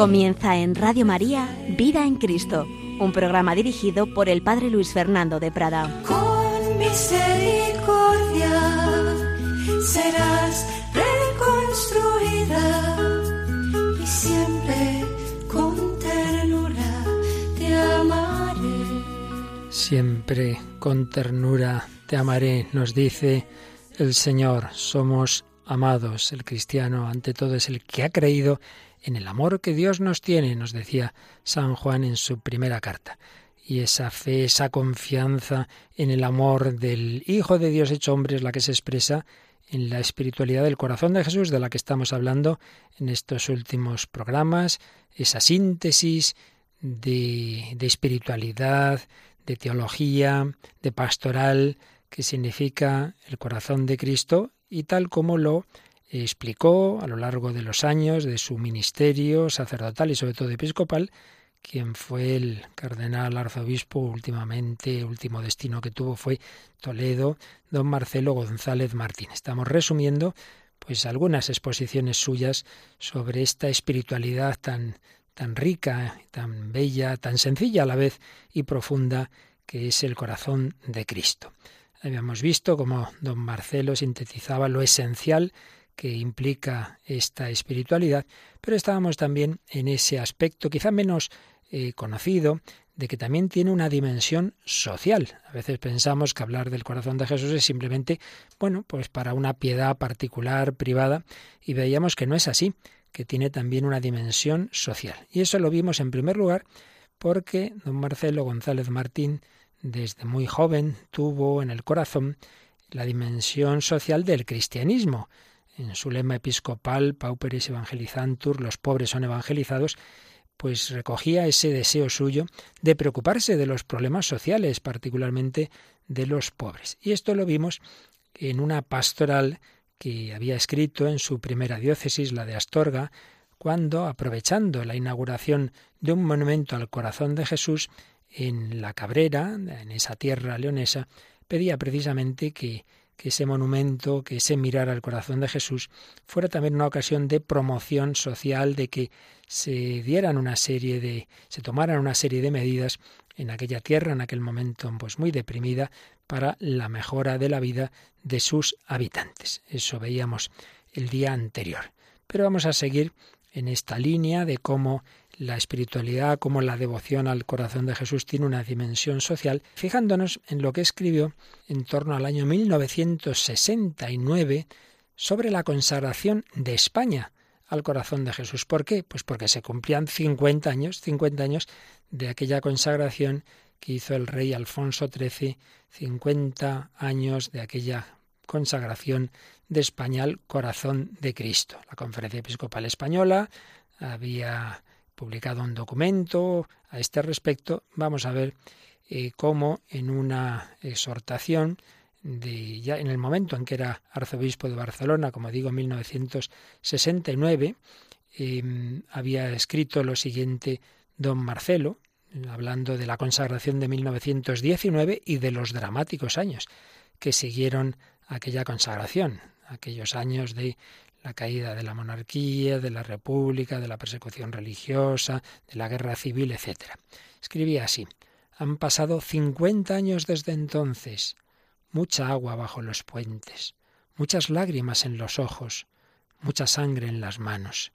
Comienza en Radio María Vida en Cristo, un programa dirigido por el Padre Luis Fernando de Prada. Con misericordia serás reconstruida y siempre con ternura te amaré. Siempre con ternura te amaré, nos dice el Señor. Somos amados. El cristiano, ante todo, es el que ha creído en el amor que Dios nos tiene, nos decía San Juan en su primera carta. Y esa fe, esa confianza en el amor del Hijo de Dios hecho hombre es la que se expresa en la espiritualidad del corazón de Jesús, de la que estamos hablando en estos últimos programas, esa síntesis de, de espiritualidad, de teología, de pastoral, que significa el corazón de Cristo y tal como lo explicó a lo largo de los años de su ministerio sacerdotal y sobre todo episcopal, quien fue el cardenal arzobispo últimamente, último destino que tuvo fue Toledo, don Marcelo González Martín. Estamos resumiendo pues algunas exposiciones suyas sobre esta espiritualidad tan tan rica, tan bella, tan sencilla a la vez y profunda que es el corazón de Cristo. Habíamos visto cómo don Marcelo sintetizaba lo esencial que implica esta espiritualidad, pero estábamos también en ese aspecto quizá menos eh, conocido de que también tiene una dimensión social. A veces pensamos que hablar del corazón de Jesús es simplemente, bueno, pues para una piedad particular, privada, y veíamos que no es así, que tiene también una dimensión social. Y eso lo vimos en primer lugar porque don Marcelo González Martín desde muy joven tuvo en el corazón la dimensión social del cristianismo. En su lema episcopal, Pauperes Evangelizantur, los pobres son evangelizados, pues recogía ese deseo suyo de preocuparse de los problemas sociales, particularmente de los pobres. Y esto lo vimos en una pastoral que había escrito en su primera diócesis, la de Astorga, cuando, aprovechando la inauguración de un monumento al corazón de Jesús en la Cabrera, en esa tierra leonesa, pedía precisamente que que ese monumento, que ese mirar al corazón de Jesús fuera también una ocasión de promoción social, de que se dieran una serie de, se tomaran una serie de medidas en aquella tierra, en aquel momento pues muy deprimida, para la mejora de la vida de sus habitantes. Eso veíamos el día anterior. Pero vamos a seguir en esta línea de cómo la espiritualidad, como la devoción al corazón de Jesús tiene una dimensión social, fijándonos en lo que escribió en torno al año 1969 sobre la consagración de España al corazón de Jesús. ¿Por qué? Pues porque se cumplían 50 años, 50 años de aquella consagración que hizo el rey Alfonso XIII, 50 años de aquella consagración de España al corazón de Cristo. La Conferencia Episcopal Española había publicado un documento a este respecto. Vamos a ver eh, cómo en una exhortación de ya en el momento en que era arzobispo de Barcelona, como digo, en 1969, em, había escrito lo siguiente don Marcelo, hablando de la consagración de 1919 y de los dramáticos años que siguieron aquella consagración, aquellos años de la caída de la monarquía, de la república, de la persecución religiosa, de la guerra civil, etc. Escribía así, han pasado cincuenta años desde entonces, mucha agua bajo los puentes, muchas lágrimas en los ojos, mucha sangre en las manos.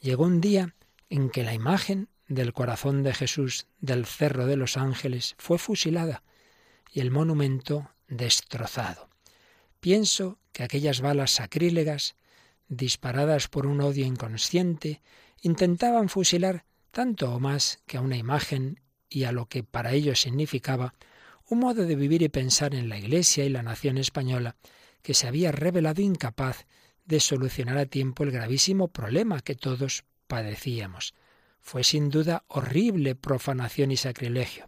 Llegó un día en que la imagen del corazón de Jesús del Cerro de los Ángeles fue fusilada y el monumento destrozado. Pienso que aquellas balas sacrílegas disparadas por un odio inconsciente, intentaban fusilar tanto o más que a una imagen y a lo que para ellos significaba un modo de vivir y pensar en la Iglesia y la nación española que se había revelado incapaz de solucionar a tiempo el gravísimo problema que todos padecíamos. Fue sin duda horrible profanación y sacrilegio,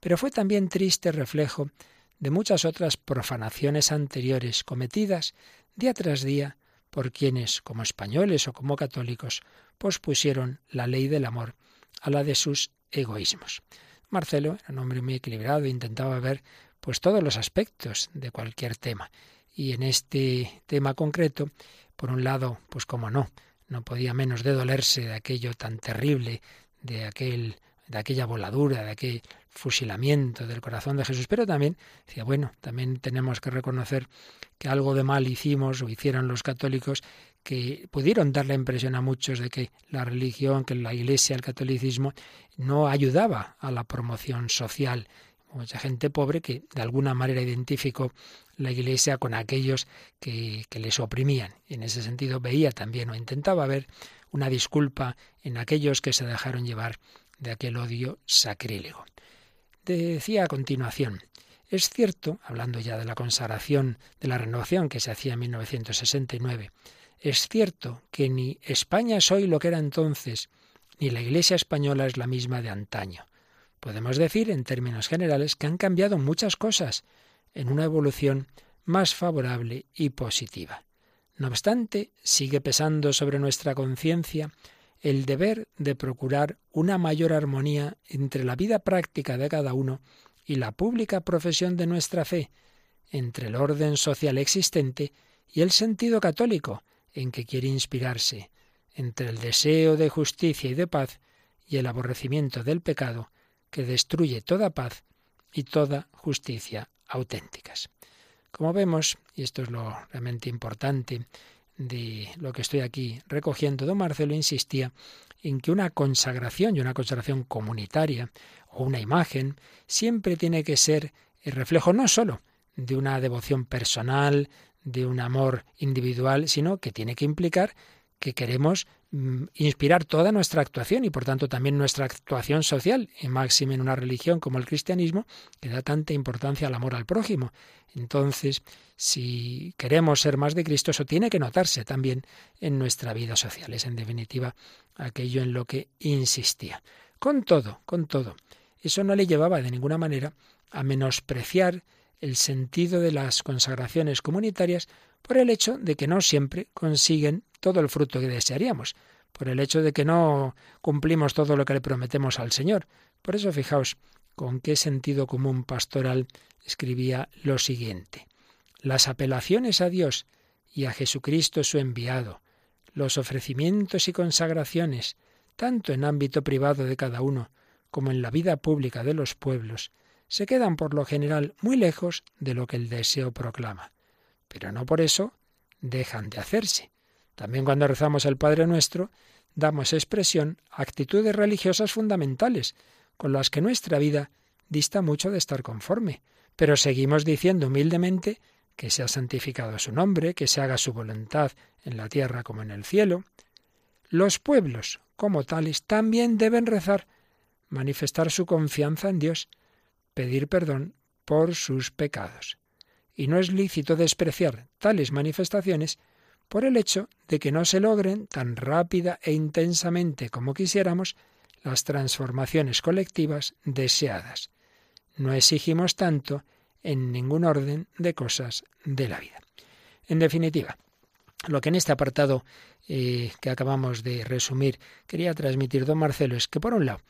pero fue también triste reflejo de muchas otras profanaciones anteriores cometidas día tras día por quienes, como españoles o como católicos, pospusieron la ley del amor a la de sus egoísmos. Marcelo era un hombre muy equilibrado e intentaba ver pues todos los aspectos de cualquier tema. Y en este tema concreto, por un lado, pues como no, no podía menos de dolerse de aquello tan terrible, de aquel de aquella voladura, de aquel fusilamiento del corazón de Jesús, pero también decía, bueno, también tenemos que reconocer que algo de mal hicimos o hicieron los católicos que pudieron dar la impresión a muchos de que la religión, que la iglesia, el catolicismo, no ayudaba a la promoción social. Mucha gente pobre que de alguna manera identificó la iglesia con aquellos que, que les oprimían. En ese sentido veía también o intentaba ver una disculpa en aquellos que se dejaron llevar de aquel odio sacrílego. Decía a continuación, es cierto, hablando ya de la consagración de la renovación que se hacía en 1969, es cierto que ni España es hoy lo que era entonces, ni la Iglesia española es la misma de antaño. Podemos decir, en términos generales, que han cambiado muchas cosas en una evolución más favorable y positiva. No obstante, sigue pesando sobre nuestra conciencia el deber de procurar una mayor armonía entre la vida práctica de cada uno y la pública profesión de nuestra fe, entre el orden social existente y el sentido católico, en que quiere inspirarse, entre el deseo de justicia y de paz y el aborrecimiento del pecado, que destruye toda paz y toda justicia auténticas. Como vemos, y esto es lo realmente importante de lo que estoy aquí recogiendo, don Marcelo insistía en que una consagración y una consagración comunitaria o una imagen siempre tiene que ser el reflejo no sólo de una devoción personal, de un amor individual, sino que tiene que implicar que queremos mm, inspirar toda nuestra actuación y por tanto también nuestra actuación social, y máxime en una religión como el cristianismo, que da tanta importancia al amor al prójimo. Entonces, si queremos ser más de Cristo, eso tiene que notarse también en nuestra vida social. Es en definitiva aquello en lo que insistía. Con todo, con todo, eso no le llevaba de ninguna manera a menospreciar el sentido de las consagraciones comunitarias por el hecho de que no siempre consiguen todo el fruto que desearíamos, por el hecho de que no cumplimos todo lo que le prometemos al Señor. Por eso fijaos con qué sentido común pastoral escribía lo siguiente. Las apelaciones a Dios y a Jesucristo su enviado, los ofrecimientos y consagraciones, tanto en ámbito privado de cada uno como en la vida pública de los pueblos, se quedan por lo general muy lejos de lo que el deseo proclama. Pero no por eso dejan de hacerse. También cuando rezamos el Padre Nuestro, damos expresión a actitudes religiosas fundamentales, con las que nuestra vida dista mucho de estar conforme, pero seguimos diciendo humildemente que sea santificado su nombre, que se haga su voluntad en la tierra como en el cielo. Los pueblos, como tales, también deben rezar, manifestar su confianza en Dios, pedir perdón por sus pecados. Y no es lícito despreciar tales manifestaciones por el hecho de que no se logren tan rápida e intensamente como quisiéramos las transformaciones colectivas deseadas. No exigimos tanto en ningún orden de cosas de la vida. En definitiva, lo que en este apartado eh, que acabamos de resumir quería transmitir don Marcelo es que, por un lado,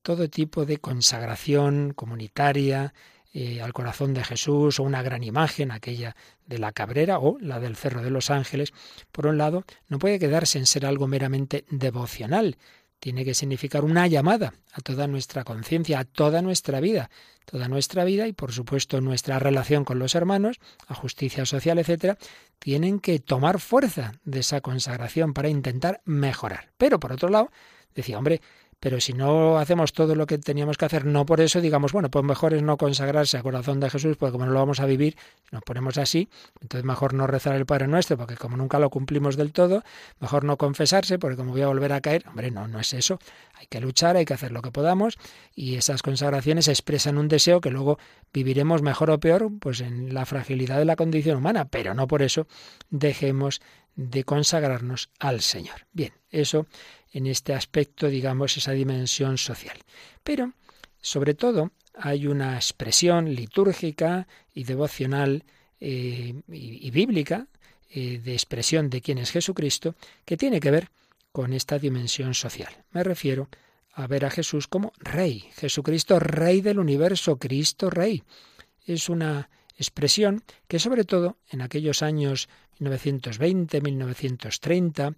todo tipo de consagración comunitaria eh, al corazón de Jesús o una gran imagen, aquella de la cabrera o la del Cerro de los Ángeles, por un lado, no puede quedarse en ser algo meramente devocional, tiene que significar una llamada a toda nuestra conciencia, a toda nuestra vida, toda nuestra vida y por supuesto nuestra relación con los hermanos, a justicia social, etcétera, tienen que tomar fuerza de esa consagración para intentar mejorar. Pero por otro lado, decía, hombre, pero si no hacemos todo lo que teníamos que hacer, no por eso digamos, bueno, pues mejor es no consagrarse al corazón de Jesús, porque como no lo vamos a vivir, nos ponemos así, entonces mejor no rezar el Padre Nuestro, porque como nunca lo cumplimos del todo, mejor no confesarse, porque como voy a volver a caer, hombre, no, no es eso. Hay que luchar, hay que hacer lo que podamos, y esas consagraciones expresan un deseo que luego viviremos mejor o peor, pues en la fragilidad de la condición humana, pero no por eso dejemos de consagrarnos al Señor. Bien, eso en este aspecto, digamos, esa dimensión social. Pero, sobre todo, hay una expresión litúrgica y devocional eh, y, bíblica eh, de expresión de quién es Jesucristo que tiene que ver con esta dimensión social. Me refiero a ver a Jesús como Rey, Jesucristo Rey del universo, Cristo Rey. es una expresión que sobre todo en aquellos años 1920, 1930 eh,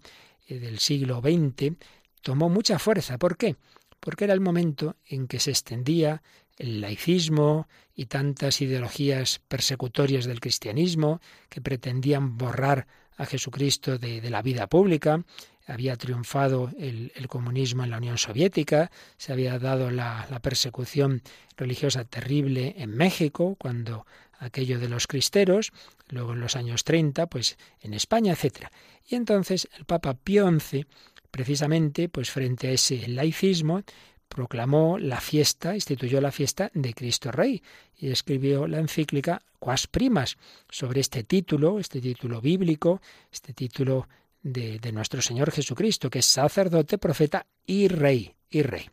del siglo XX tomó mucha fuerza. ¿Por qué? Porque era el momento en que se extendía el laicismo y tantas ideologías persecutorias del cristianismo que pretendían borrar a Jesucristo de, la vida pública. Había triunfado el, comunismo en la Unión Soviética, se había dado la, la persecución religiosa terrible en México, cuando aquello de los cristeros, luego en los años 30, pues en España, etc. Y entonces el Papa Pío XI, precisamente, pues frente a ese laicismo, proclamó la fiesta, instituyó la fiesta de Cristo Rey y escribió la encíclica Quas Primas sobre este título, este título bíblico, este título de, de nuestro Señor Jesucristo, que es sacerdote, profeta y rey, y rey.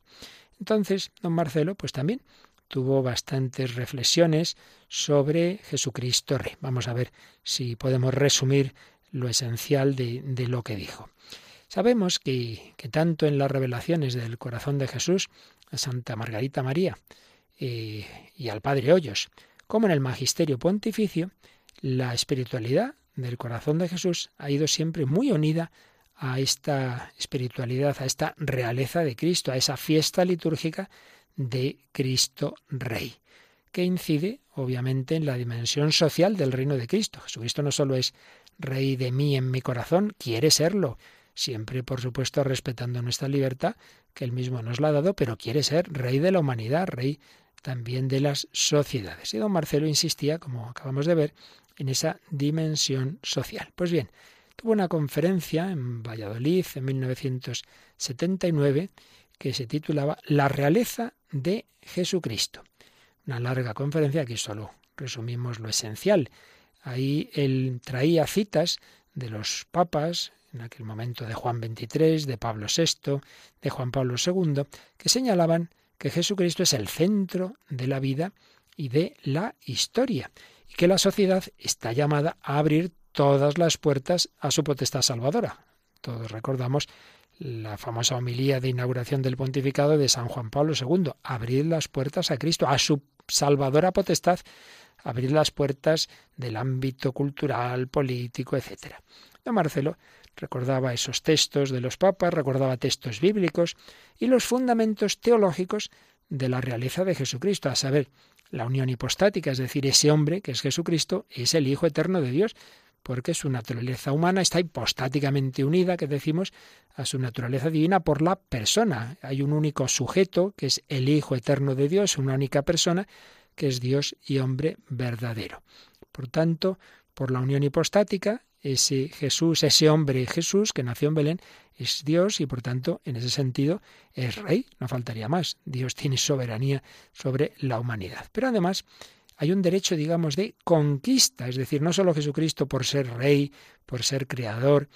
Entonces, don Marcelo, pues también tuvo bastantes reflexiones sobre Jesucristo Rey. Vamos a ver si podemos resumir lo esencial de, lo que dijo. Sabemos que, que, tanto en las revelaciones del corazón de Jesús a Santa Margarita María eh, y al Padre Hoyos, como en el magisterio pontificio, la espiritualidad del corazón de Jesús ha ido siempre muy unida a esta espiritualidad, a esta realeza de Cristo, a esa fiesta litúrgica de Cristo Rey, que incide obviamente en la dimensión social del reino de Cristo. Jesucristo no solo es Rey de mí en mi corazón, quiere serlo, siempre por supuesto respetando nuestra libertad, que él mismo nos la ha dado, pero quiere ser rey de la humanidad, rey también de las sociedades. Y don Marcelo insistía, como acabamos de ver, en esa dimensión social. Pues bien, tuvo una conferencia en Valladolid en 1979 que se titulaba La realeza de Jesucristo. Una larga conferencia, aquí solo resumimos lo esencial. Ahí él traía citas de los papas, en aquel momento de Juan XXIII, de Pablo VI, de Juan Pablo II, que señalaban que Jesucristo es el centro de la vida y de la historia, y que la sociedad está llamada a abrir todas las puertas a su potestad salvadora. Todos recordamos la famosa homilía de inauguración del pontificado de San Juan Pablo II, abrir las puertas a Cristo, a su salvadora potestad, abrir las puertas del ámbito cultural, político, etc. Don Marcelo recordaba esos textos de los papas, recordaba textos bíblicos y los fundamentos teológicos de la realeza de Jesucristo, a saber, la unión hipostática, es decir, ese hombre que es Jesucristo, es el Hijo eterno de Dios, porque su naturaleza humana está hipostáticamente unida, que decimos, a su naturaleza divina por la persona. Hay un único sujeto, que es el Hijo eterno de Dios, una única persona, que es Dios y hombre verdadero. Por tanto, por la unión hipostática, ese Jesús, ese hombre Jesús que nació en Belén, es Dios y por tanto, en ese sentido, es rey, no faltaría más. Dios tiene soberanía sobre la humanidad. Pero además, hay un derecho, digamos, de conquista, es decir, no solo Jesucristo por ser rey, por ser creador,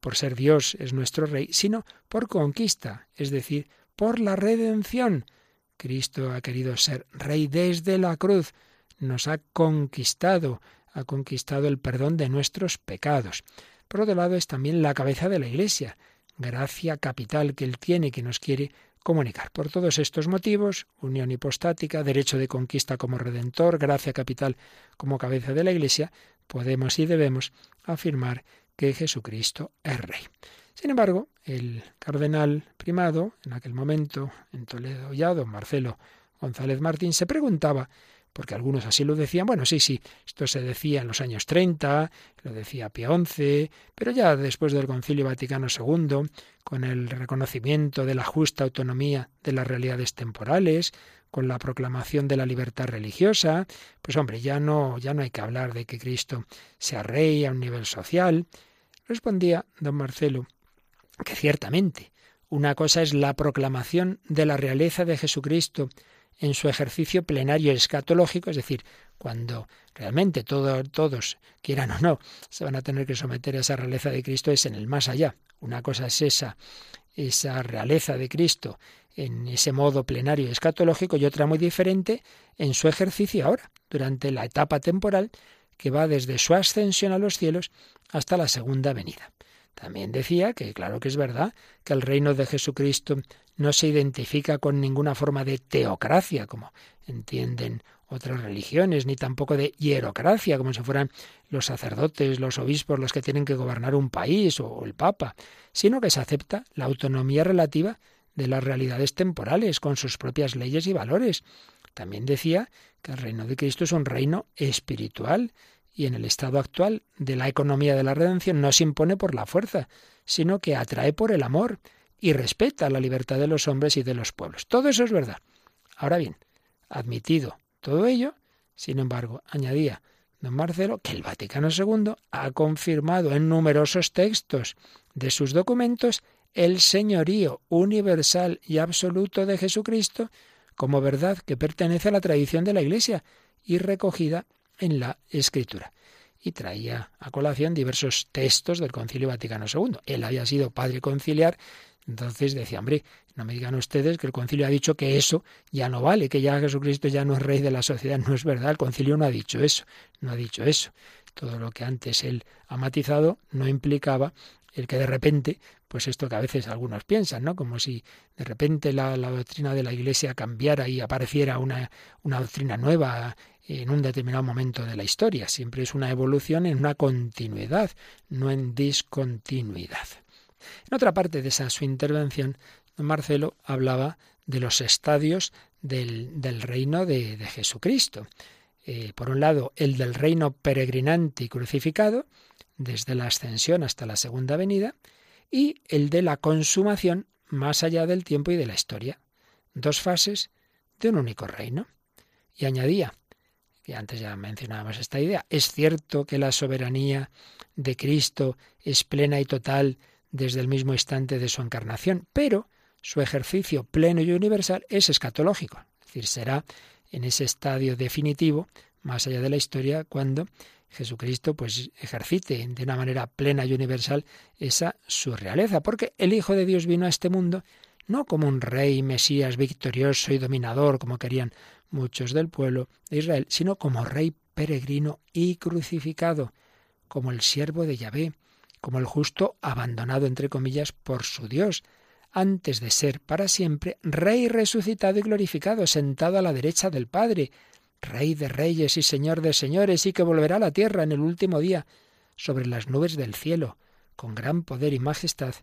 por ser Dios es nuestro rey, sino por conquista, es decir, por la redención. Cristo ha querido ser rey desde la cruz, nos ha conquistado, ha conquistado el perdón de nuestros pecados. Por otro lado, es también la cabeza de la Iglesia, gracia capital que Él tiene, que nos quiere comunicar. Por todos estos motivos, unión hipostática, derecho de conquista como redentor, gracia capital como cabeza de la Iglesia, podemos y debemos afirmar que Jesucristo es Rey. Sin embargo, el cardenal primado, en aquel momento, en Toledo ya, don Marcelo González Martín, se preguntaba porque algunos así lo decían. Bueno, sí, sí, esto se decía en los años 30, lo decía Pío XI, pero ya después del Concilio Vaticano II, con el reconocimiento de la justa autonomía de las realidades temporales, con la proclamación de la libertad religiosa, pues hombre, ya no, ya no hay que hablar de que Cristo sea rey a un nivel social. Respondía don Marcelo que ciertamente una cosa es la proclamación de la realeza de Jesucristo en su ejercicio plenario escatológico, es decir, cuando realmente todos, quieran o no, se van a tener que someter a esa realeza de Cristo, es en el más allá. Una cosa es esa, esa realeza de Cristo en ese modo plenario escatológico y otra muy diferente en su ejercicio ahora, durante la etapa temporal que va desde su ascensión a los cielos hasta la segunda venida. También decía que claro que es verdad que el reino de Jesucristo no se identifica con ninguna forma de teocracia, como entienden otras religiones, ni tampoco de hierocracia, como si fueran los sacerdotes, los obispos los que tienen que gobernar un país o el Papa, sino que se acepta la autonomía relativa de las realidades temporales, con sus propias leyes y valores. También decía que el reino de Cristo es un reino espiritual y en el estado actual de la economía de la redención no se impone por la fuerza, sino que atrae por el amor y respeta la libertad de los hombres y de los pueblos. Todo eso es verdad. Ahora bien, admitido todo ello, sin embargo, añadía don Marcelo que el Vaticano II ha confirmado en numerosos textos de sus documentos el señorío universal y absoluto de Jesucristo como verdad que pertenece a la tradición de la Iglesia y recogida en la Escritura. Y traía a colación diversos textos del Concilio Vaticano II. Él había sido padre conciliar entonces decía, hombre, no me digan ustedes que el concilio ha dicho que eso ya no vale, que ya Jesucristo ya no es rey de la sociedad. No es verdad, el concilio no ha dicho eso, no ha dicho eso. Todo lo que antes él ha matizado no implicaba el que de repente, pues esto que a veces algunos piensan, ¿no? Como si de repente la, doctrina de la Iglesia cambiara y apareciera una, una doctrina nueva en un determinado momento de la historia. Siempre es una evolución en una continuidad, no en discontinuidad. En otra parte de esa su intervención, don Marcelo hablaba de los estadios del, del reino de, Jesucristo. Eh, por un lado, el del reino peregrinante y crucificado, desde la ascensión hasta la segunda venida, y el de la consumación más allá del tiempo y de la historia. Dos fases de un único reino. Y añadía, que antes ya mencionábamos esta idea, es cierto que la soberanía de Cristo es plena y total desde el mismo instante de su encarnación, pero su ejercicio pleno y universal es escatológico, es decir, será en ese estadio definitivo, más allá de la historia, cuando Jesucristo pues ejercite de una manera plena y universal esa su realeza, porque el Hijo de Dios vino a este mundo no como un rey, mesías victorioso y dominador, como querían muchos del pueblo de Israel, sino como rey peregrino y crucificado, como el siervo de Yahvé, como el justo abandonado, entre comillas, por su Dios, antes de ser para siempre Rey resucitado y glorificado, sentado a la derecha del Padre, Rey de reyes y Señor de señores, y que volverá a la tierra en el último día, sobre las nubes del cielo, con gran poder y majestad,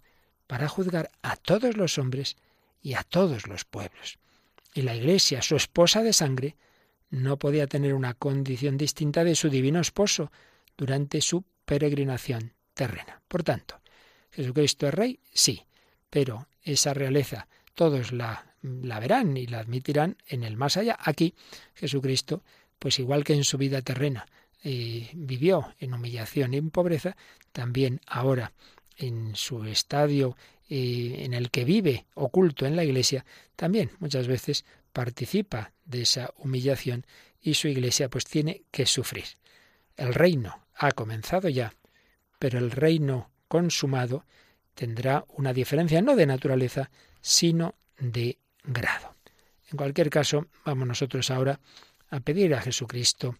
para juzgar a todos los hombres y a todos los pueblos. Y la Iglesia, su esposa de sangre, no podía tener una condición distinta de su divino esposo durante su peregrinación terrena. Por tanto, ¿Jesucristo es rey? Sí, pero esa realeza todos la, la verán y la admitirán en el más allá. Aquí Jesucristo, pues igual que en su vida terrena, eh, vivió en humillación y en pobreza, también ahora en su estadio eh, en el que vive oculto en la iglesia, también muchas veces participa de esa humillación y su iglesia pues tiene que sufrir. El reino ha comenzado ya pero el reino consumado tendrá una diferencia no de naturaleza, sino de grado. En cualquier caso, vamos nosotros ahora a pedir a Jesucristo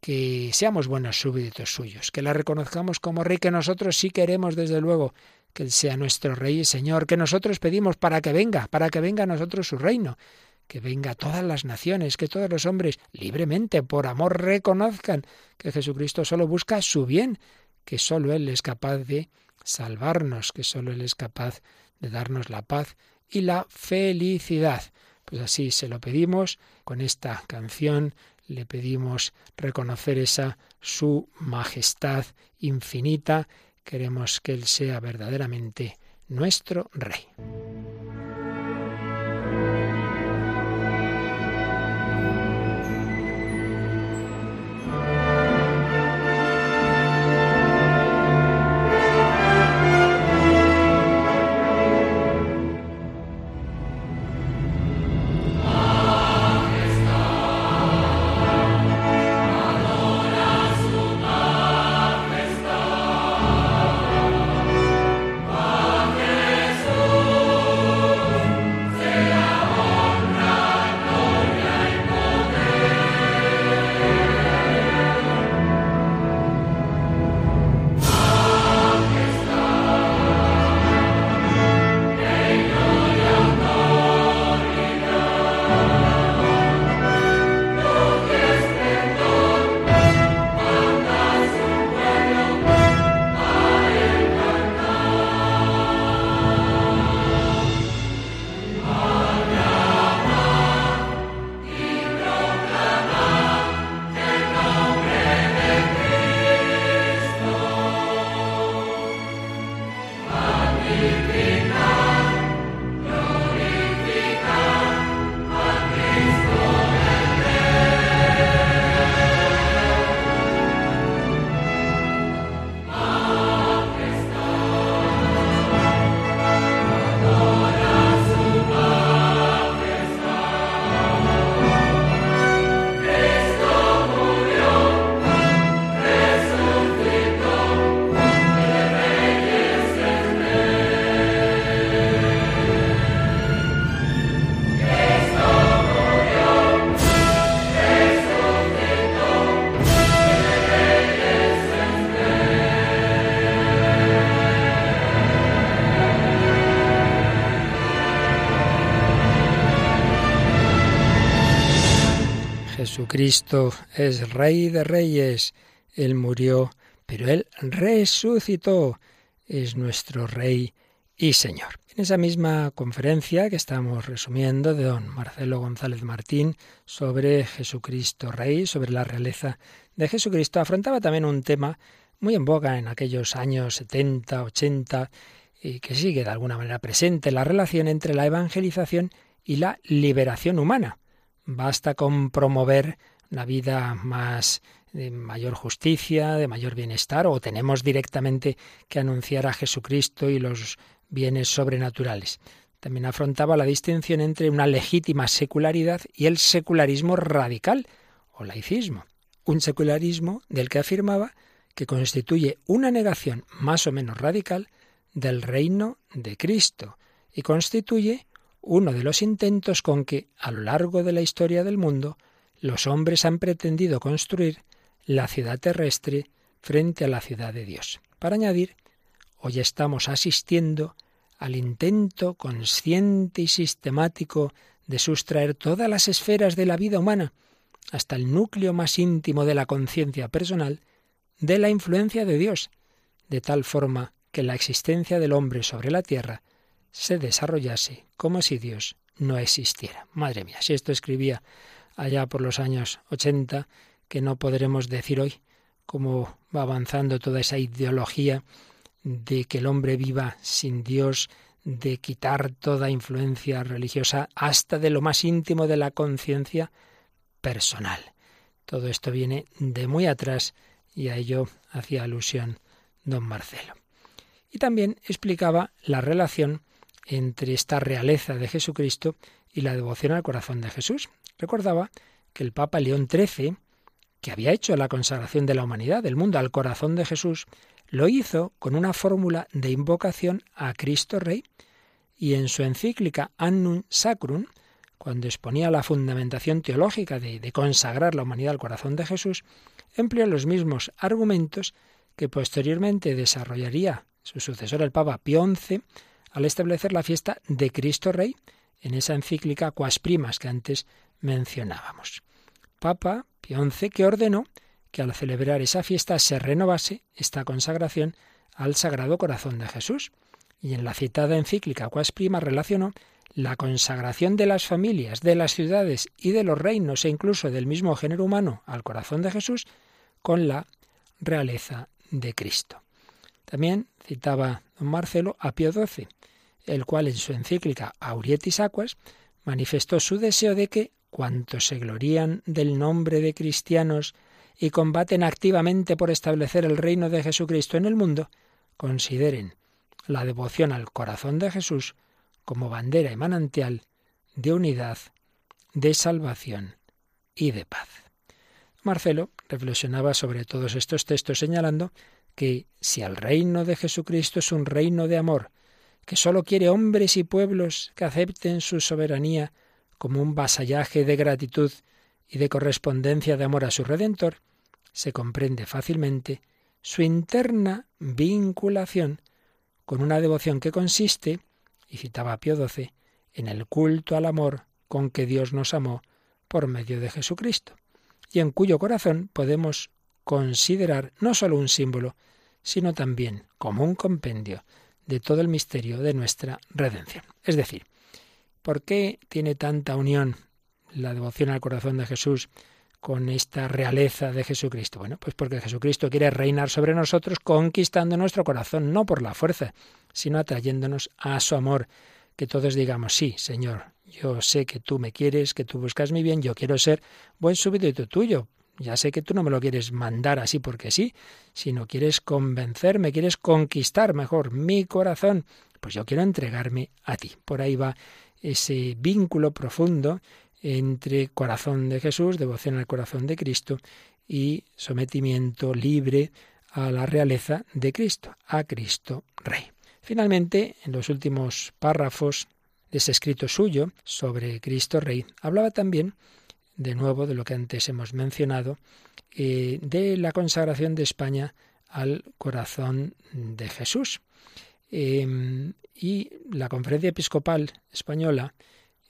que seamos buenos súbditos suyos, que la reconozcamos como rey, que nosotros sí queremos, desde luego, que Él sea nuestro rey y Señor, que nosotros pedimos para que venga, para que venga a nosotros su reino, que venga a todas las naciones, que todos los hombres libremente, por amor, reconozcan que Jesucristo solo busca su bien, que sólo Él es capaz de salvarnos, que sólo Él es capaz de darnos la paz y la felicidad. Pues así se lo pedimos con esta canción, le pedimos reconocer esa su majestad infinita, queremos que Él sea verdaderamente nuestro Rey. Es Rey de Reyes. Él murió, pero Él resucitó. Es nuestro Rey y Señor. En esa misma conferencia que estamos resumiendo de don Marcelo González Martín sobre Jesucristo Rey, sobre la realeza de Jesucristo, afrontaba también un tema muy en boga en aquellos años 70, 80, y que sigue de alguna manera presente, la relación entre la evangelización y la liberación humana. Basta con promover una vida más de mayor justicia, de mayor bienestar, o tenemos directamente que anunciar a Jesucristo y los bienes sobrenaturales. También afrontaba la distinción entre una legítima secularidad y el secularismo radical o laicismo. Un secularismo del que afirmaba que constituye una negación más o menos radical del reino de Cristo y constituye uno de los intentos con que, a lo largo de la historia del mundo, los hombres han pretendido construir la ciudad terrestre frente a la ciudad de Dios. Para añadir, hoy estamos asistiendo al intento consciente y sistemático de sustraer todas las esferas de la vida humana, hasta el núcleo más íntimo de la conciencia personal, de la influencia de Dios, de tal forma que la existencia del hombre sobre la tierra se desarrollase como si Dios no existiera. Madre mía, si esto escribía allá por los años 80, que no podremos decir hoy cómo va avanzando toda esa ideología de que el hombre viva sin Dios, de quitar toda influencia religiosa hasta de lo más íntimo de la conciencia personal. Todo esto viene de muy atrás y a ello hacía alusión don Marcelo. Y también explicaba la relación entre esta realeza de Jesucristo y la devoción al corazón de Jesús. Recordaba que el Papa León XIII, que había hecho la consagración de la humanidad, del mundo, al corazón de Jesús, lo hizo con una fórmula de invocación a Cristo Rey y en su encíclica Annum Sacrum, cuando exponía la fundamentación teológica de, de, consagrar la humanidad al corazón de Jesús, empleó los mismos argumentos que posteriormente desarrollaría su sucesor el Papa Pío XI al establecer la fiesta de Cristo Rey en esa encíclica Quas Primas que antes mencionábamos. Papa Pío XI que ordenó que al celebrar esa fiesta se renovase esta consagración al Sagrado Corazón de Jesús. Y en la citada encíclica Quas Prima relacionó la consagración de las familias, de las ciudades y de los reinos e incluso del mismo género humano al corazón de Jesús con la realeza de Cristo. También citaba don Marcelo a Pío XII, el cual en su encíclica Aurietis Aquas manifestó su deseo de que cuantos se glorían del nombre de cristianos y combaten activamente por establecer el reino de Jesucristo en el mundo, consideren la devoción al corazón de Jesús como bandera y manantial de unidad, de salvación y de paz. Marcelo reflexionaba sobre todos estos textos señalando que si el reino de Jesucristo es un reino de amor, que sólo quiere hombres y pueblos que acepten su soberanía como un vasallaje de gratitud y de correspondencia de amor a su Redentor, se comprende fácilmente su interna vinculación con una devoción que consiste, y citaba Pío XII, en el culto al amor con que Dios nos amó por medio de Jesucristo, y en cuyo corazón podemos considerar no sólo un símbolo, sino también como un compendio de todo el misterio de nuestra redención. Es decir, ¿por qué tiene tanta unión la devoción al corazón de Jesús con esta realeza de Jesucristo? Bueno, pues porque Jesucristo quiere reinar sobre nosotros conquistando nuestro corazón, no por la fuerza, sino atrayéndonos a su amor. Que todos digamos, sí, Señor, yo sé que tú me quieres, que tú buscas mi bien, yo quiero ser buen súbdito tuyo, ya sé que tú no me lo quieres mandar así porque sí, sino quieres convencerme, quieres conquistar mejor mi corazón. Pues yo quiero entregarme a ti. Por ahí va ese vínculo profundo entre corazón de Jesús, devoción al corazón de Cristo y sometimiento libre a la realeza de Cristo, a Cristo Rey. Finalmente, en los últimos párrafos de ese escrito suyo sobre Cristo Rey, hablaba también de nuevo de lo que antes hemos mencionado, eh, de la consagración de España al corazón de Jesús. Em, y la Conferencia Episcopal Española,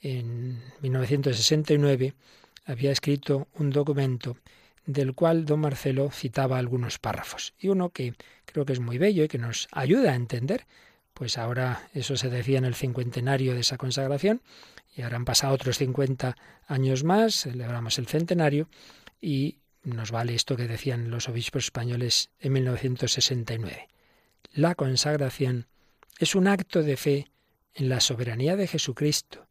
en 1969, había escrito un documento del cual don Marcelo citaba algunos párrafos. Y uno que creo que es muy bello y que nos ayuda a entender, pues ahora eso se decía en el cincuentenario de esa consagración, y ahora han pasado otros 50 años más, celebramos el centenario, y nos vale esto que decían los obispos españoles en 1969. La consagración es un acto de fe en la soberanía de Jesucristo,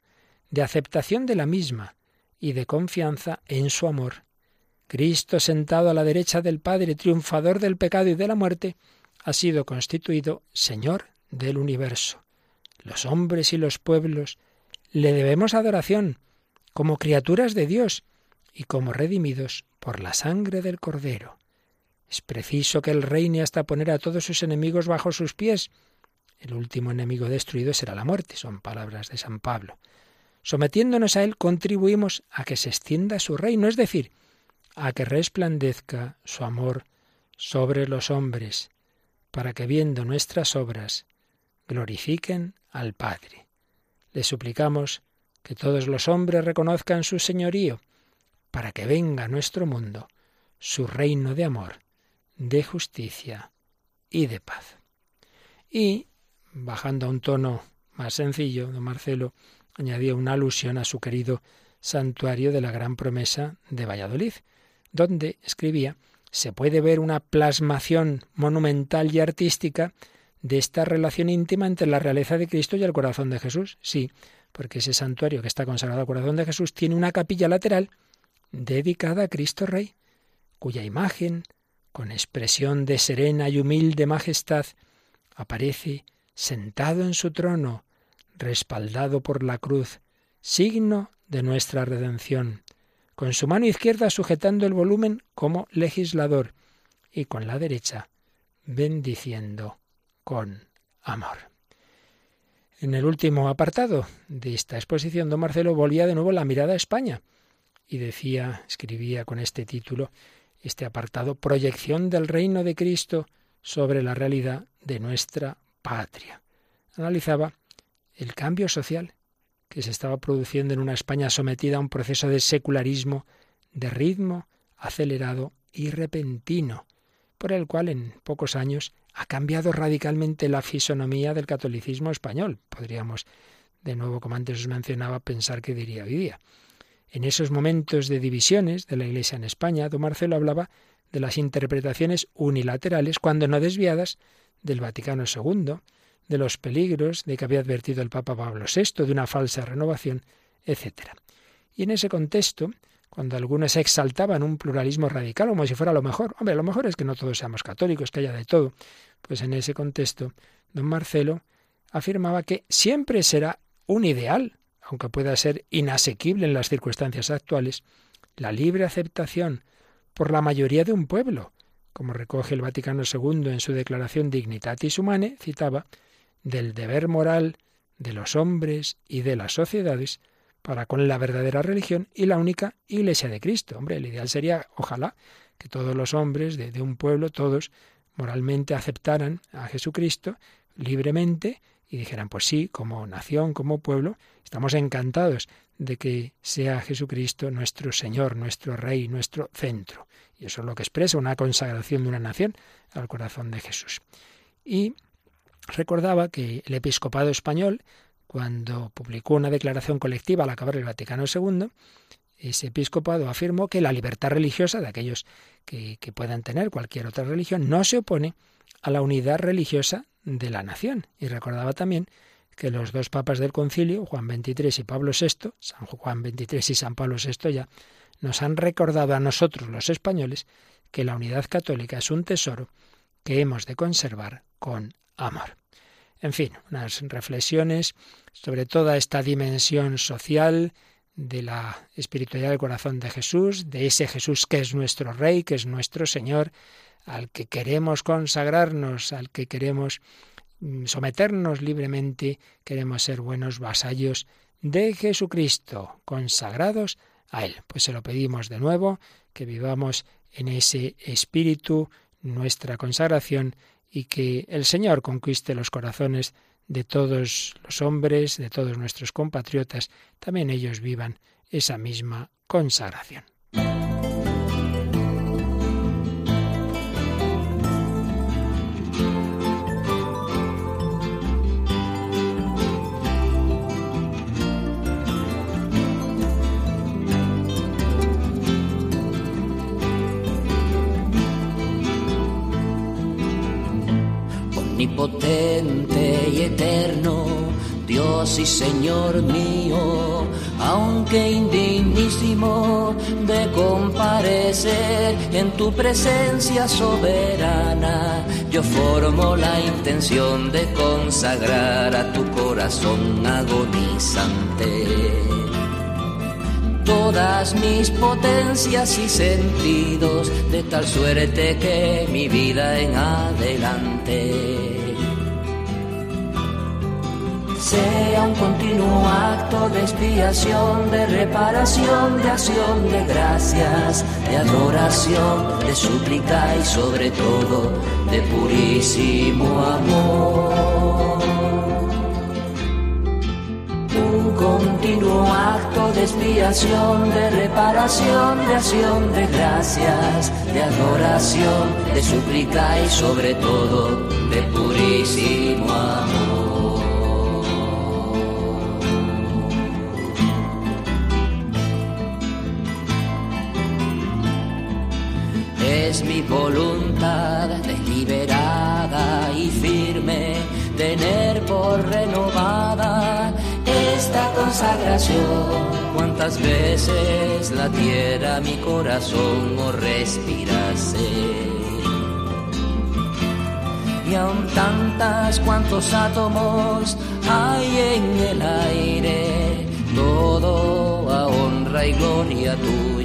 de aceptación de la misma y de confianza en su amor Cristo sentado a la derecha del Padre, triunfador del pecado y de la muerte, ha sido constituido Señor del universo. Los hombres y los pueblos le debemos adoración como criaturas de Dios y como redimidos por la sangre del Cordero. Es preciso que Él reine hasta poner a todos sus enemigos bajo sus pies. El último enemigo destruido será la muerte, son palabras de San Pablo. Sometiéndonos a Él contribuimos a que se extienda su reino, es decir, a que resplandezca su amor sobre los hombres, para que viendo nuestras obras glorifiquen al Padre. Le suplicamos que todos los hombres reconozcan su señorío, para que venga a nuestro mundo su reino de amor, de justicia y de paz. Y, bajando a un tono más sencillo, don Marcelo añadió una alusión a su querido santuario de la Gran Promesa de Valladolid, donde escribía se puede ver una plasmación monumental y artística de esta relación íntima entre la realeza de Cristo y el corazón de Jesús. Sí, porque ese santuario que está consagrado al corazón de Jesús tiene una capilla lateral dedicada a Cristo Rey, cuya imagen, con expresión de serena y humilde majestad, aparece sentado en su trono, respaldado por la cruz, signo de nuestra redención, con su mano izquierda sujetando el volumen como legislador y con la derecha bendiciendo con amor. En el último apartado de esta exposición, don Marcelo volvía de nuevo la mirada a España y decía, escribía con este título, este apartado, Proyección del reino de Cristo sobre la realidad de nuestra patria. Analizaba el cambio social que se estaba produciendo en una España sometida a un proceso de secularismo de ritmo acelerado y repentino, por el cual en pocos años ha cambiado radicalmente la fisonomía del catolicismo español. Podríamos, de nuevo, como antes os mencionaba, pensar que diría hoy día. En esos momentos de divisiones de la Iglesia en España, don Marcelo hablaba de las interpretaciones unilaterales, cuando no desviadas, del Vaticano II, de los peligros de que había advertido el Papa Pablo VI, de una falsa renovación, etc. Y en ese contexto, cuando algunos exaltaban un pluralismo radical como si fuera lo mejor, hombre, lo mejor es que no todos seamos católicos, que haya de todo, pues en ese contexto, don Marcelo afirmaba que siempre será un ideal, aunque pueda ser inasequible en las circunstancias actuales, la libre aceptación por la mayoría de un pueblo, como recoge el Vaticano II en su declaración Dignitatis Humanae, citaba, del deber moral de los hombres y de las sociedades para con la verdadera religión y la única Iglesia de Cristo. Hombre, el ideal sería, ojalá, que todos los hombres de, de un pueblo, todos moralmente aceptaran a Jesucristo libremente y dijeran, pues sí, como nación, como pueblo, estamos encantados de que sea Jesucristo nuestro Señor, nuestro Rey, nuestro centro. Y eso es lo que expresa una consagración de una nación al corazón de Jesús. Y recordaba que el episcopado español, cuando publicó una declaración colectiva al acabar el Vaticano II, ese episcopado afirmó que la libertad religiosa de aquellos que, que, puedan tener cualquier otra religión no se opone a la unidad religiosa de la nación. Y recordaba también que los dos papas del concilio, Juan XXIII y Pablo VI, San Juan XXIII y San Pablo VI ya, nos han recordado a nosotros los españoles que la unidad católica es un tesoro que hemos de conservar con amor. En fin, unas reflexiones sobre toda esta dimensión social de la espiritualidad del corazón de Jesús, de ese Jesús que es nuestro Rey, que es nuestro Señor, al que queremos consagrarnos, al que queremos mm, someternos libremente, queremos ser buenos vasallos de Jesucristo, consagrados a Él. Pues se lo pedimos de nuevo, que vivamos en ese espíritu nuestra consagración y que el Señor conquiste los corazones de todos los hombres, de todos nuestros compatriotas, también ellos vivan esa misma consagración. Omnipotente y eterno, Dios y Señor mío, aunque indignísimo de comparecer en tu presencia soberana, yo formo la intención de consagrar a tu corazón agonizante. Todas mis potencias y sentidos, de tal suerte que mi vida en adelante sea un continuo acto de expiación, de reparación, de acción de gracias, de adoración, de súplica y sobre todo de purísimo amor. Un continuo acto de expiación, de reparación, de acción de gracias, de adoración, de súplica y sobre todo de purísimo amor. Mi voluntad deliberada y firme tener por renovada esta consagración. Cuántas veces la tierra mi corazón o respirase. Y aún tantas cuantos átomos hay en el aire, todo a honra y gloria tuya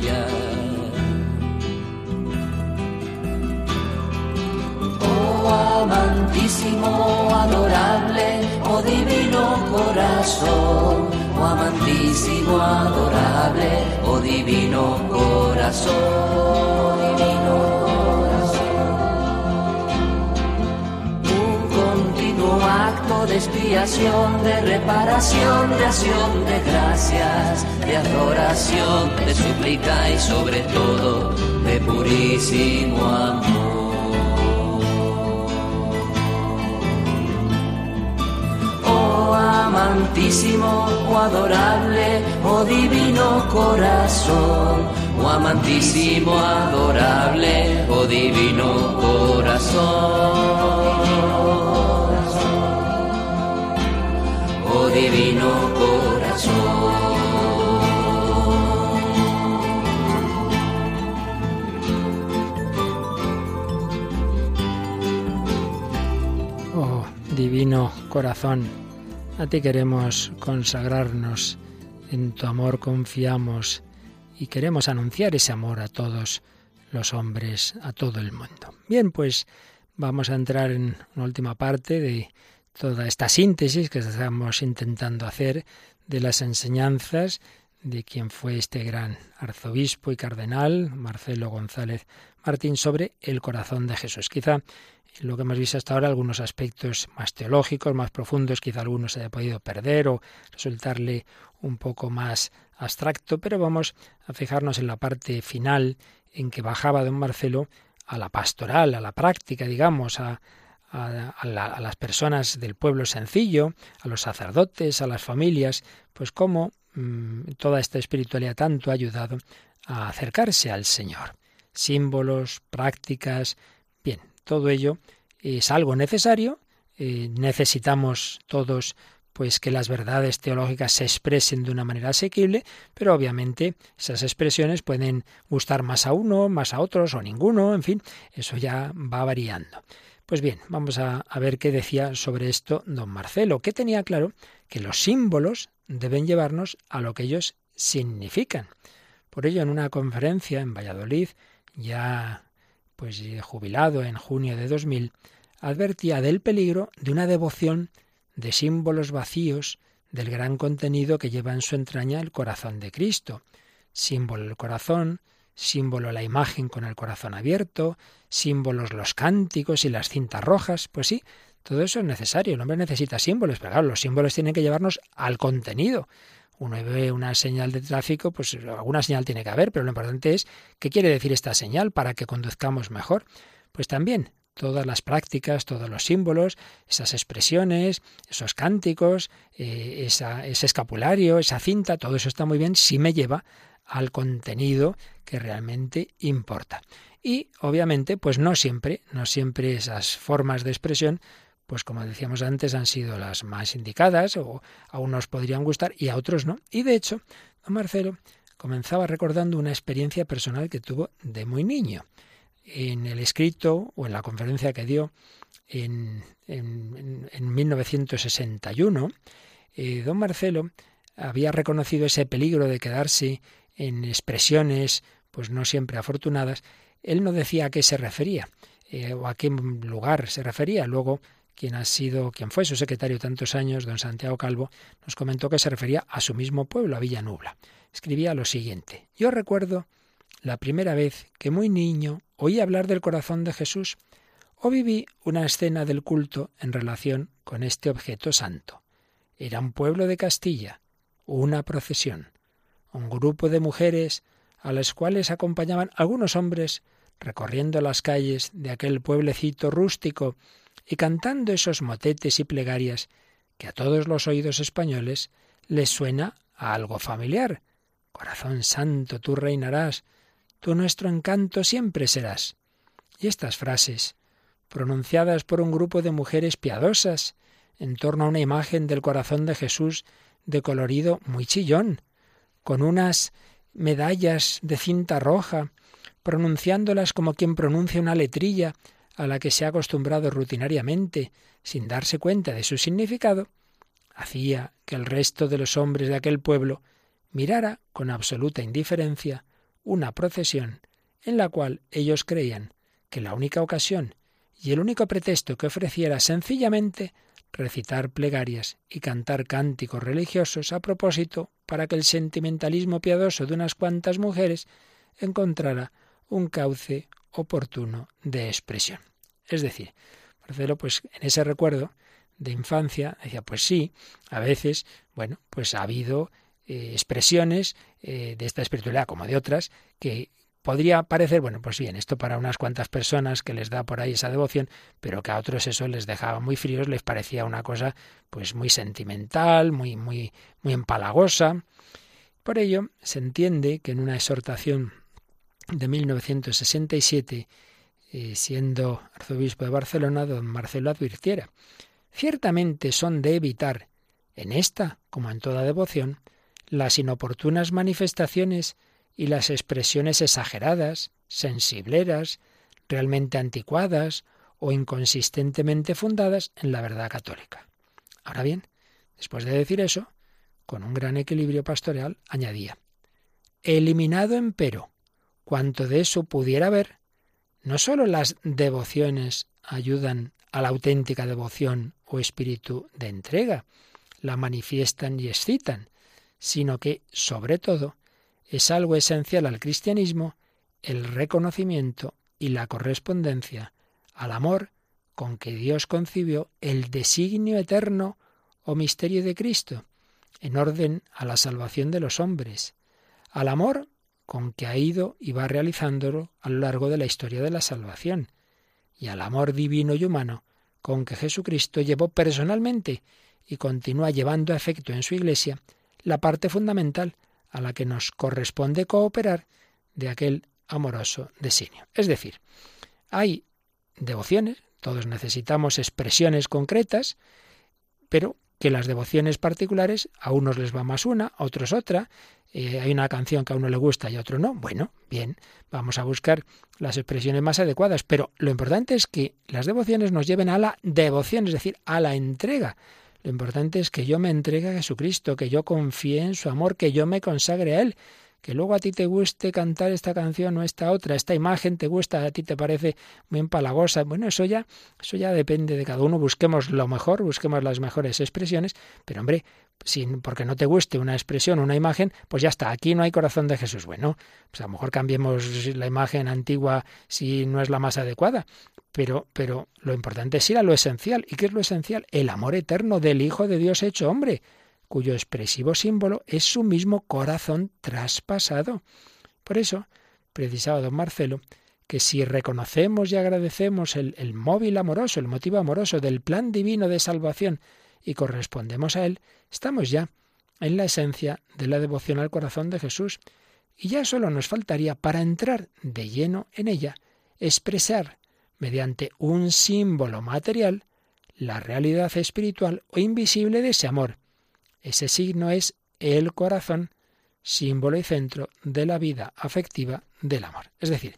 amantísimo, adorable, oh divino corazón, oh amantísimo, adorable, oh divino corazón, divino corazón. Un continuo acto de expiación, de reparación, de acción de gracias, de adoración, de súplica y sobre todo de purísimo amor. Amantísimo, oh adorable, oh divino corazón, oh amantísimo, adorable, oh divino corazón, oh divino corazón. Oh, divino corazón a ti queremos consagrarnos, en tu amor confiamos y queremos anunciar ese amor a todos los hombres, a todo el mundo. Bien, pues vamos a entrar en una última parte de toda esta síntesis que estamos intentando hacer de las enseñanzas de quien fue este gran arzobispo y cardenal, Marcelo González Martín, sobre el corazón de Jesús. Quizá lo que hemos visto hasta ahora, algunos aspectos más teológicos, más profundos, quizá algunos se haya podido perder o resultarle un poco más abstracto, pero vamos a fijarnos en la parte final en que bajaba don Marcelo a la pastoral, a la práctica, digamos, a, a, las personas del pueblo sencillo, a los sacerdotes, a las familias, pues cómo mm, toda esta espiritualidad tanto ha ayudado a acercarse al Señor. Símbolos, prácticas, todo ello es algo necesario. Eh, necesitamos todos pues que las verdades teológicas se expresen de una manera asequible, pero obviamente esas expresiones pueden gustar más a uno, más a otros o ninguno, en fin, eso ya va variando. Pues bien, vamos a, a ver qué decía sobre esto don Marcelo, que tenía claro que los símbolos deben llevarnos a lo que ellos significan. Por ello, en una conferencia en Valladolid, ya pues jubilado en junio de 2000, advertía del peligro de una devoción de símbolos vacíos del gran contenido que lleva en su entraña el corazón de Cristo. Símbolo el corazón, símbolo la imagen con el corazón abierto, símbolos los cánticos y las cintas rojas, pues sí, todo eso es necesario, el hombre necesita símbolos, pero claro, los símbolos tienen que llevarnos al contenido. Uno ve una señal de tráfico, pues alguna señal tiene que haber, pero lo importante es qué quiere decir esta señal para que conduzcamos mejor. Pues también todas las prácticas, todos los símbolos, esas expresiones, esos cánticos, eh, ese escapulario, esa cinta, todo eso está muy bien si me lleva al contenido que realmente importa. Y obviamente, pues no siempre, no siempre esas formas de expresión pues como decíamos antes, han sido las más indicadas, o a unos podrían gustar y a otros no. Y de hecho, don Marcelo comenzaba recordando una experiencia personal que tuvo de muy niño. En el escrito o en la conferencia que dio en, en, 1961, eh, don Marcelo había reconocido ese peligro de quedarse en expresiones pues no siempre afortunadas. Él no decía a qué se refería eh, o a qué lugar se refería. Luego quien ha sido, quien fue su secretario tantos años, don Santiago Calvo, nos comentó que se refería a su mismo pueblo, a Villanubla. Escribía lo siguiente: Yo recuerdo la primera vez que muy niño oí hablar del corazón de Jesús o viví una escena del culto en relación con este objeto santo. Era un pueblo de Castilla, una procesión, un grupo de mujeres a las cuales acompañaban algunos hombres recorriendo las calles de aquel pueblecito rústico y cantando esos motetes y plegarias que a todos los oídos españoles les suena a algo familiar. Corazón santo, tú reinarás, tú nuestro encanto siempre serás. Y estas frases, pronunciadas por un grupo de mujeres piadosas, en torno a una imagen del corazón de Jesús de colorido muy chillón, con unas medallas de cinta roja, pronunciándolas como quien pronuncia una letrilla a la que se ha acostumbrado rutinariamente, sin darse cuenta de su significado, hacía que el resto de los hombres de aquel pueblo mirara con absoluta indiferencia una procesión en la cual ellos creían que la única ocasión y el único pretexto que ofreciera sencillamente recitar plegarias y cantar cánticos religiosos a propósito para que el sentimentalismo piadoso de unas cuantas mujeres encontrara un cauce oportuno de expresión. Es decir, Marcelo, pues en ese recuerdo de infancia, decía, pues sí, a veces, bueno, pues ha habido eh, expresiones eh, de esta espiritualidad como de otras que podría parecer, bueno, pues bien, esto para unas cuantas personas que les da por ahí esa devoción, pero que a otros eso les dejaba muy fríos, les parecía una cosa pues muy sentimental, muy muy muy empalagosa. Por ello, se entiende que en una exhortación de 1967 eh, siendo arzobispo de Barcelona, don Marcelo advirtiera, ciertamente son de evitar, en esta como en toda devoción, las inoportunas manifestaciones y las expresiones exageradas, sensibleras, realmente anticuadas o inconsistentemente fundadas en la verdad católica. Ahora bien, después de decir eso, con un gran equilibrio pastoral, añadía, eliminado empero cuanto de eso pudiera haber, no sólo las devociones ayudan a la auténtica devoción o espíritu de entrega, la manifiestan y excitan, sino que, sobre todo, es algo esencial al cristianismo el reconocimiento y la correspondencia al amor con que Dios concibió el designio eterno o misterio de Cristo, en orden a la salvación de los hombres, al amor con que ha ido y va realizándolo a lo largo de la historia de la salvación, y al amor divino y humano con que Jesucristo llevó personalmente y continúa llevando a efecto en su Iglesia la parte fundamental a la que nos corresponde cooperar de aquel amoroso designio. Es decir, hay devociones, todos necesitamos expresiones concretas, pero que las devociones particulares a unos les va más una, a otros otra, eh, hay una canción que a uno le gusta y a otro no, bueno, bien, vamos a buscar las expresiones más adecuadas, pero lo importante es que las devociones nos lleven a la devoción, es decir, a la entrega. Lo importante es que yo me entregue a Jesucristo, que yo confíe en su amor, que yo me consagre a Él que luego a ti te guste cantar esta canción o esta otra, esta imagen te gusta, a ti te parece muy empalagosa, bueno, eso ya, eso ya depende de cada uno, busquemos lo mejor, busquemos las mejores expresiones, pero hombre, porque no te guste una expresión, una imagen, pues ya está, aquí no hay corazón de Jesús. Bueno, pues a lo mejor cambiemos la imagen antigua si no es la más adecuada, pero, pero lo importante es ir a lo esencial. ¿Y qué es lo esencial? El amor eterno del Hijo de Dios hecho hombre cuyo expresivo símbolo es su mismo corazón traspasado. Por eso, precisaba don Marcelo que si reconocemos y agradecemos el, el, móvil amoroso, el motivo amoroso del plan divino de salvación y correspondemos a él, estamos ya en la esencia de la devoción al corazón de Jesús. Y ya solo nos faltaría, para entrar de lleno en ella, expresar, mediante un símbolo material, la realidad espiritual o invisible de ese amor. Ese signo es el corazón, símbolo y centro de la vida afectiva del amor. Es decir,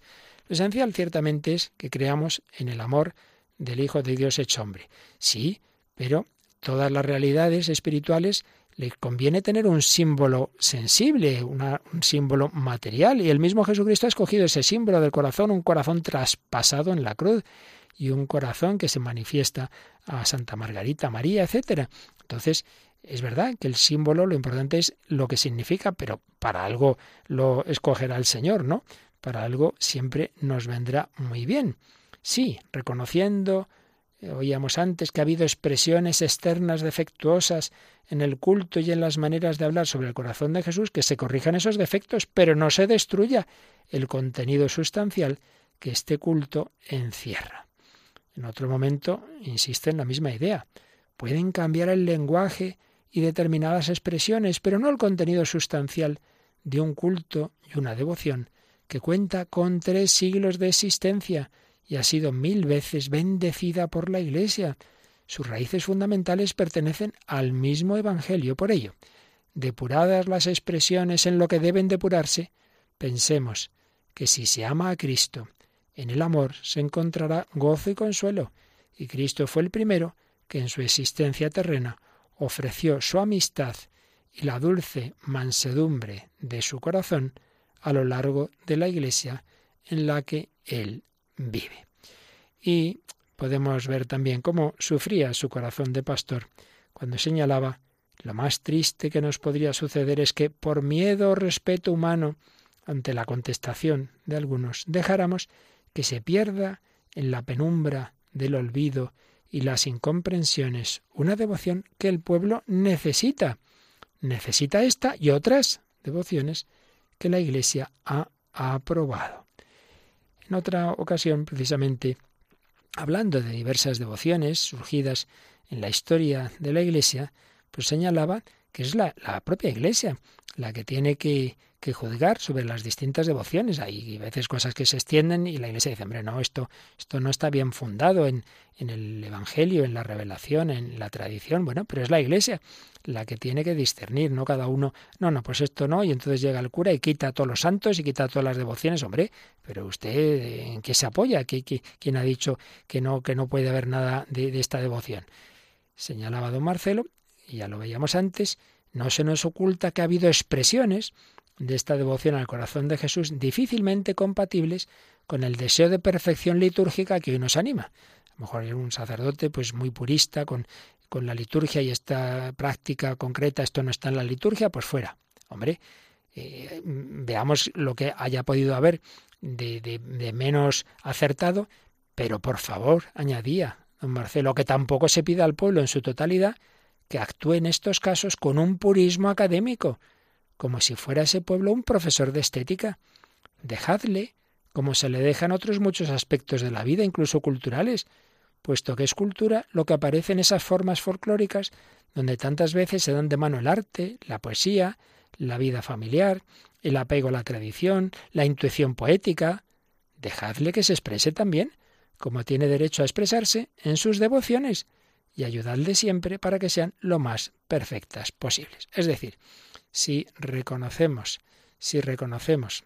lo esencial ciertamente es que creamos en el amor del Hijo de Dios hecho hombre. Sí, pero todas las realidades espirituales le conviene tener un símbolo sensible, un símbolo material. Y el mismo Jesucristo ha escogido ese símbolo del corazón, un corazón traspasado en la cruz y un corazón que se manifiesta a Santa Margarita, María, etcétera. Entonces, es verdad que el símbolo, lo importante es lo que significa, pero para algo lo escogerá el Señor, ¿no? Para algo siempre nos vendrá muy bien. Sí, reconociendo Oíamos antes que ha habido expresiones externas defectuosas en el culto y en las maneras de hablar sobre el corazón de Jesús, que se corrijan esos defectos, pero no se destruya el contenido sustancial que este culto encierra. En otro momento insiste en la misma idea. Pueden cambiar el lenguaje y determinadas expresiones, pero no el contenido sustancial de un culto y una devoción que cuenta con tres siglos de existencia y ha sido mil veces bendecida por la Iglesia. Sus raíces fundamentales pertenecen al mismo Evangelio. Por ello, depuradas las expresiones en lo que deben depurarse, pensemos que si se ama a Cristo, en el amor se encontrará gozo y consuelo, y Cristo fue el primero que en su existencia terrena ofreció su amistad y la dulce mansedumbre de su corazón a lo largo de la Iglesia en la que Él vive. Y podemos ver también cómo sufría su corazón de pastor cuando señalaba lo más triste que nos podría suceder es que por miedo o respeto humano ante la contestación de algunos dejáramos que se pierda en la penumbra del olvido y las incomprensiones una devoción que el pueblo necesita. Necesita esta y otras devociones que la Iglesia ha aprobado. En otra ocasión, precisamente, hablando de diversas devociones surgidas en la historia de la Iglesia, pues señalaba que es la, la propia Iglesia la que tiene que que juzgar sobre las distintas devociones. Hay veces cosas que se extienden y la Iglesia dice, hombre, no, esto, esto no está bien fundado en, en el Evangelio, en la revelación, en la tradición. Bueno, pero es la Iglesia la que tiene que discernir, no cada uno, no, no, pues esto no, y entonces llega el cura y quita a todos los santos y quita todas las devociones, hombre, pero usted en qué se apoya, quién ha dicho que no, que no puede haber nada de esta devoción? Señalaba don Marcelo, y ya lo veíamos antes, no se nos oculta que ha habido expresiones de esta devoción al corazón de Jesús difícilmente compatibles con el deseo de perfección litúrgica que hoy nos anima. A lo mejor un sacerdote pues muy purista con, con la liturgia y esta práctica concreta, esto no está en la liturgia, pues fuera. Hombre, eh, veamos lo que haya podido haber de, de, de menos acertado, pero por favor, añadía don Marcelo, que tampoco se pida al pueblo en su totalidad que actúe en estos casos con un purismo académico, como si fuera ese pueblo un profesor de estética. Dejadle, como se le dejan otros muchos aspectos de la vida, incluso culturales, puesto que es cultura lo que aparece en esas formas folclóricas donde tantas veces se dan de mano el arte, la poesía, la vida familiar, el apego a la tradición, la intuición poética. Dejadle que se exprese también, como tiene derecho a expresarse en sus devociones, y ayudadle siempre para que sean lo más perfectas posibles. Es decir, si reconocemos, si reconocemos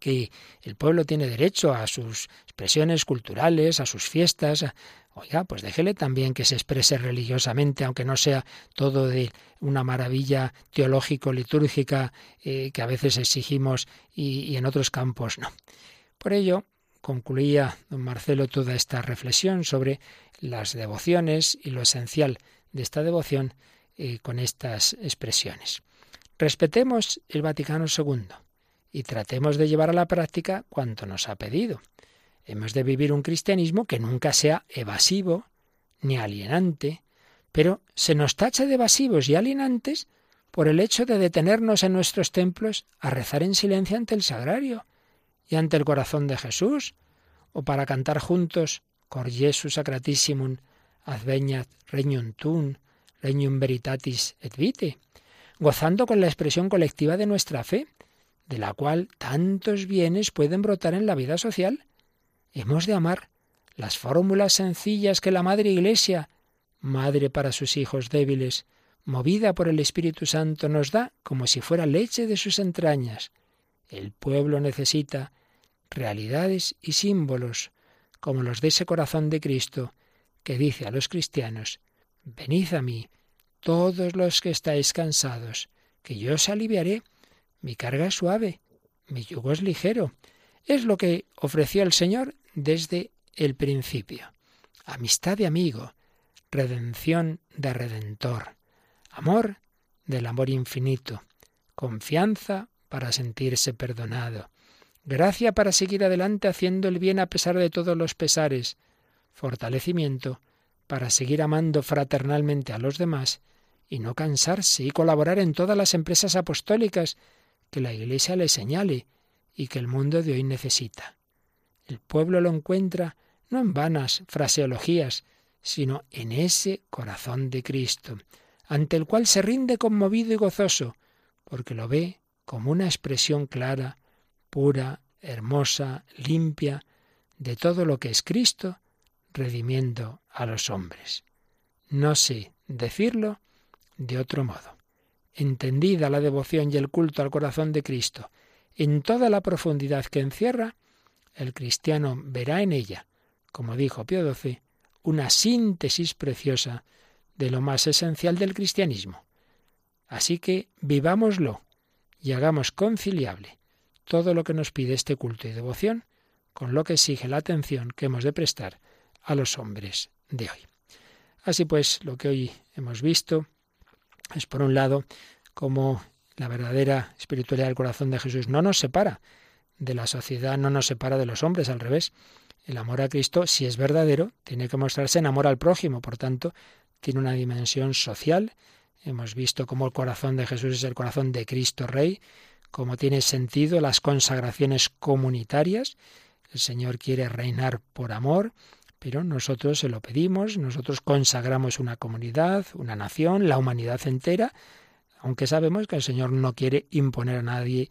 que el pueblo tiene derecho a sus expresiones culturales, a sus fiestas, oiga, pues déjele también que se exprese religiosamente, aunque no sea todo de una maravilla teológico-litúrgica eh, que a veces exigimos y, en otros campos no. Por ello, concluía don Marcelo toda esta reflexión sobre las devociones y lo esencial de esta devoción eh, con estas expresiones. Respetemos el Vaticano II y tratemos de llevar a la práctica cuanto nos ha pedido. Hemos de vivir un cristianismo que nunca sea evasivo ni alienante, pero se nos tacha de evasivos y alienantes por el hecho de detenernos en nuestros templos a rezar en silencio ante el sagrario y ante el corazón de Jesús, o para cantar juntos Cor Jesu Sacratissimum adveniat regnum tuum, regnum veritatis et vitae, gozando con la expresión colectiva de nuestra fe, de la cual tantos bienes pueden brotar en la vida social. Hemos de amar las fórmulas sencillas que la Madre Iglesia, madre para sus hijos débiles, movida por el Espíritu Santo, nos da como si fuera leche de sus entrañas. El pueblo necesita realidades y símbolos, como los de ese corazón de Cristo, que dice a los cristianos, Venid a mí, todos los que estáis cansados, que yo os aliviaré. Mi carga es suave, mi yugo es ligero. Es lo que ofreció el Señor desde el principio. Amistad de amigo, redención de redentor, amor del amor infinito, confianza para sentirse perdonado, gracia para seguir adelante haciendo el bien a pesar de todos los pesares, fortalecimiento para seguir amando fraternalmente a los demás y no cansarse y colaborar en todas las empresas apostólicas que la Iglesia le señale y que el mundo de hoy necesita. El pueblo lo encuentra no en vanas fraseologías, sino en ese corazón de Cristo, ante el cual se rinde conmovido y gozoso, porque lo ve como una expresión clara, pura, hermosa, limpia, de todo lo que es Cristo, redimiendo a los hombres. No sé decirlo de otro modo. Entendida la devoción y el culto al corazón de Cristo en toda la profundidad que encierra, el cristiano verá en ella, como dijo Pío XII, una síntesis preciosa de lo más esencial del cristianismo. Así que vivámoslo y hagamos conciliable todo lo que nos pide este culto y devoción con lo que exige la atención que hemos de prestar a los hombres de hoy. Así pues, lo que hoy hemos visto es, por un lado, como la verdadera espiritualidad del corazón de Jesús no nos separa de la sociedad, no nos separa de los hombres, al revés. El amor a Cristo, si es verdadero, tiene que mostrarse en amor al prójimo, por tanto, tiene una dimensión social. Hemos visto cómo el corazón de Jesús es el corazón de Cristo Rey, cómo tiene sentido las consagraciones comunitarias. El Señor quiere reinar por amor, pero nosotros se lo pedimos, nosotros consagramos una comunidad, una nación, la humanidad entera, aunque sabemos que el Señor no quiere imponer a nadie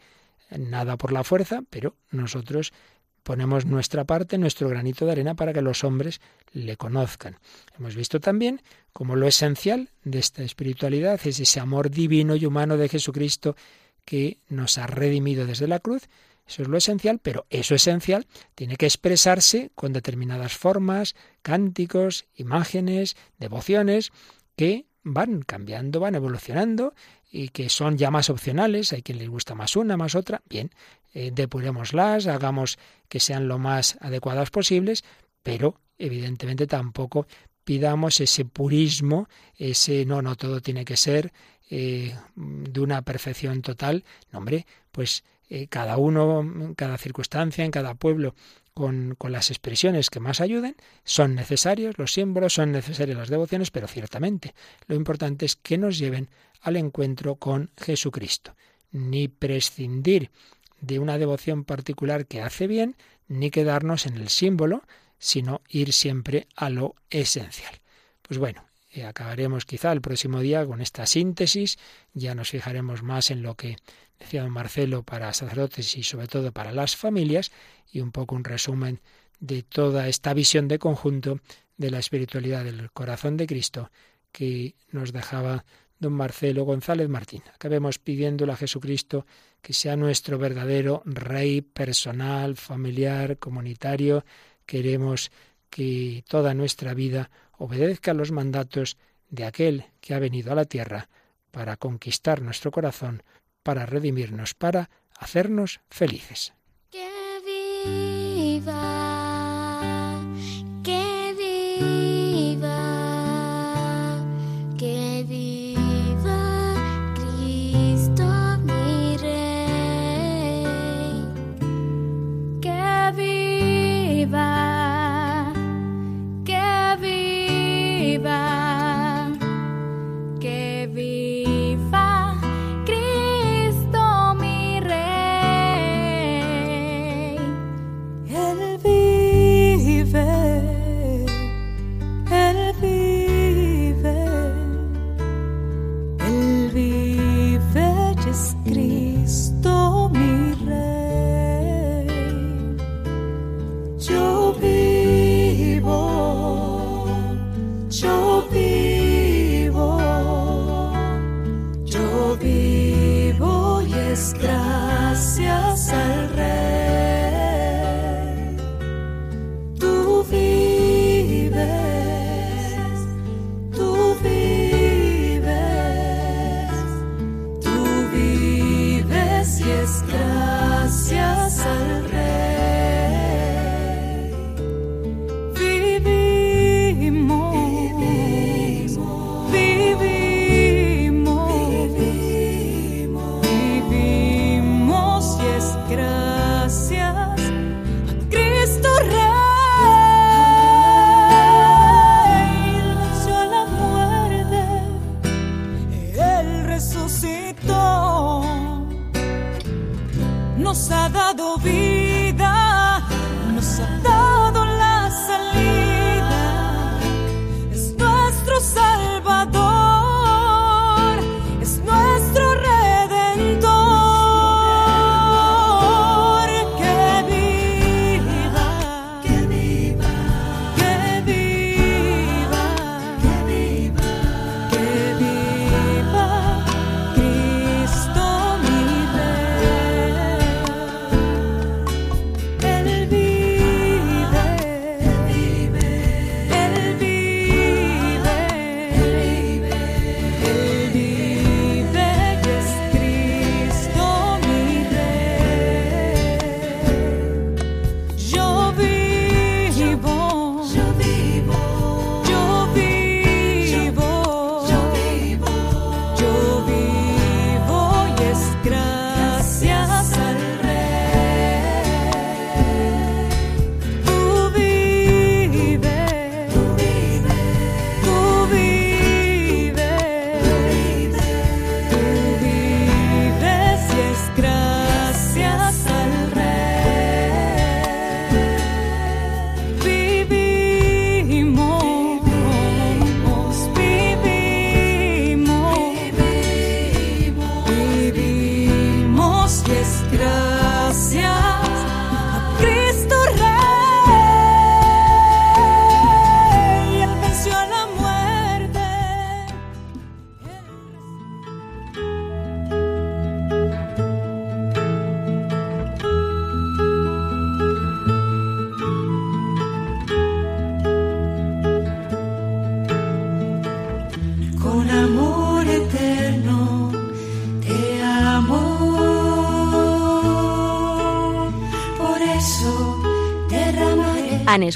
nada por la fuerza, pero nosotros ponemos nuestra parte, nuestro granito de arena para que los hombres le conozcan. Hemos visto también cómo lo esencial de esta espiritualidad es ese amor divino y humano de Jesucristo que nos ha redimido desde la cruz eso es lo esencial, pero eso esencial tiene que expresarse con determinadas formas, cánticos, imágenes, devociones, que van cambiando, van evolucionando y que son ya más opcionales. Hay quien les gusta más una, más otra. Bien, eh, depurémoslas, hagamos que sean lo más adecuadas posibles, pero evidentemente tampoco pidamos ese purismo, ese no, no todo tiene que ser eh, de una perfección total. No, hombre, pues eh, cada uno, en cada circunstancia, en cada pueblo, con, con, las expresiones que más ayuden, son necesarios los símbolos, son necesarias las devociones, pero ciertamente lo importante es que nos lleven al encuentro con Jesucristo. Ni prescindir de una devoción particular que hace bien, ni quedarnos en el símbolo, sino ir siempre a lo esencial. Pues bueno, acabaremos quizá el próximo día con esta síntesis, ya nos fijaremos más en lo que decía don Marcelo para sacerdotes y sobre todo para las familias y un poco un resumen de toda esta visión de conjunto de la espiritualidad del corazón de Cristo que nos dejaba don Marcelo González Martín. Acabemos pidiéndole a Jesucristo que sea nuestro verdadero Rey personal, familiar, comunitario. Queremos que toda nuestra vida obedezca los mandatos de aquel que ha venido a la tierra para conquistar nuestro corazón, para redimirnos, para hacernos felices.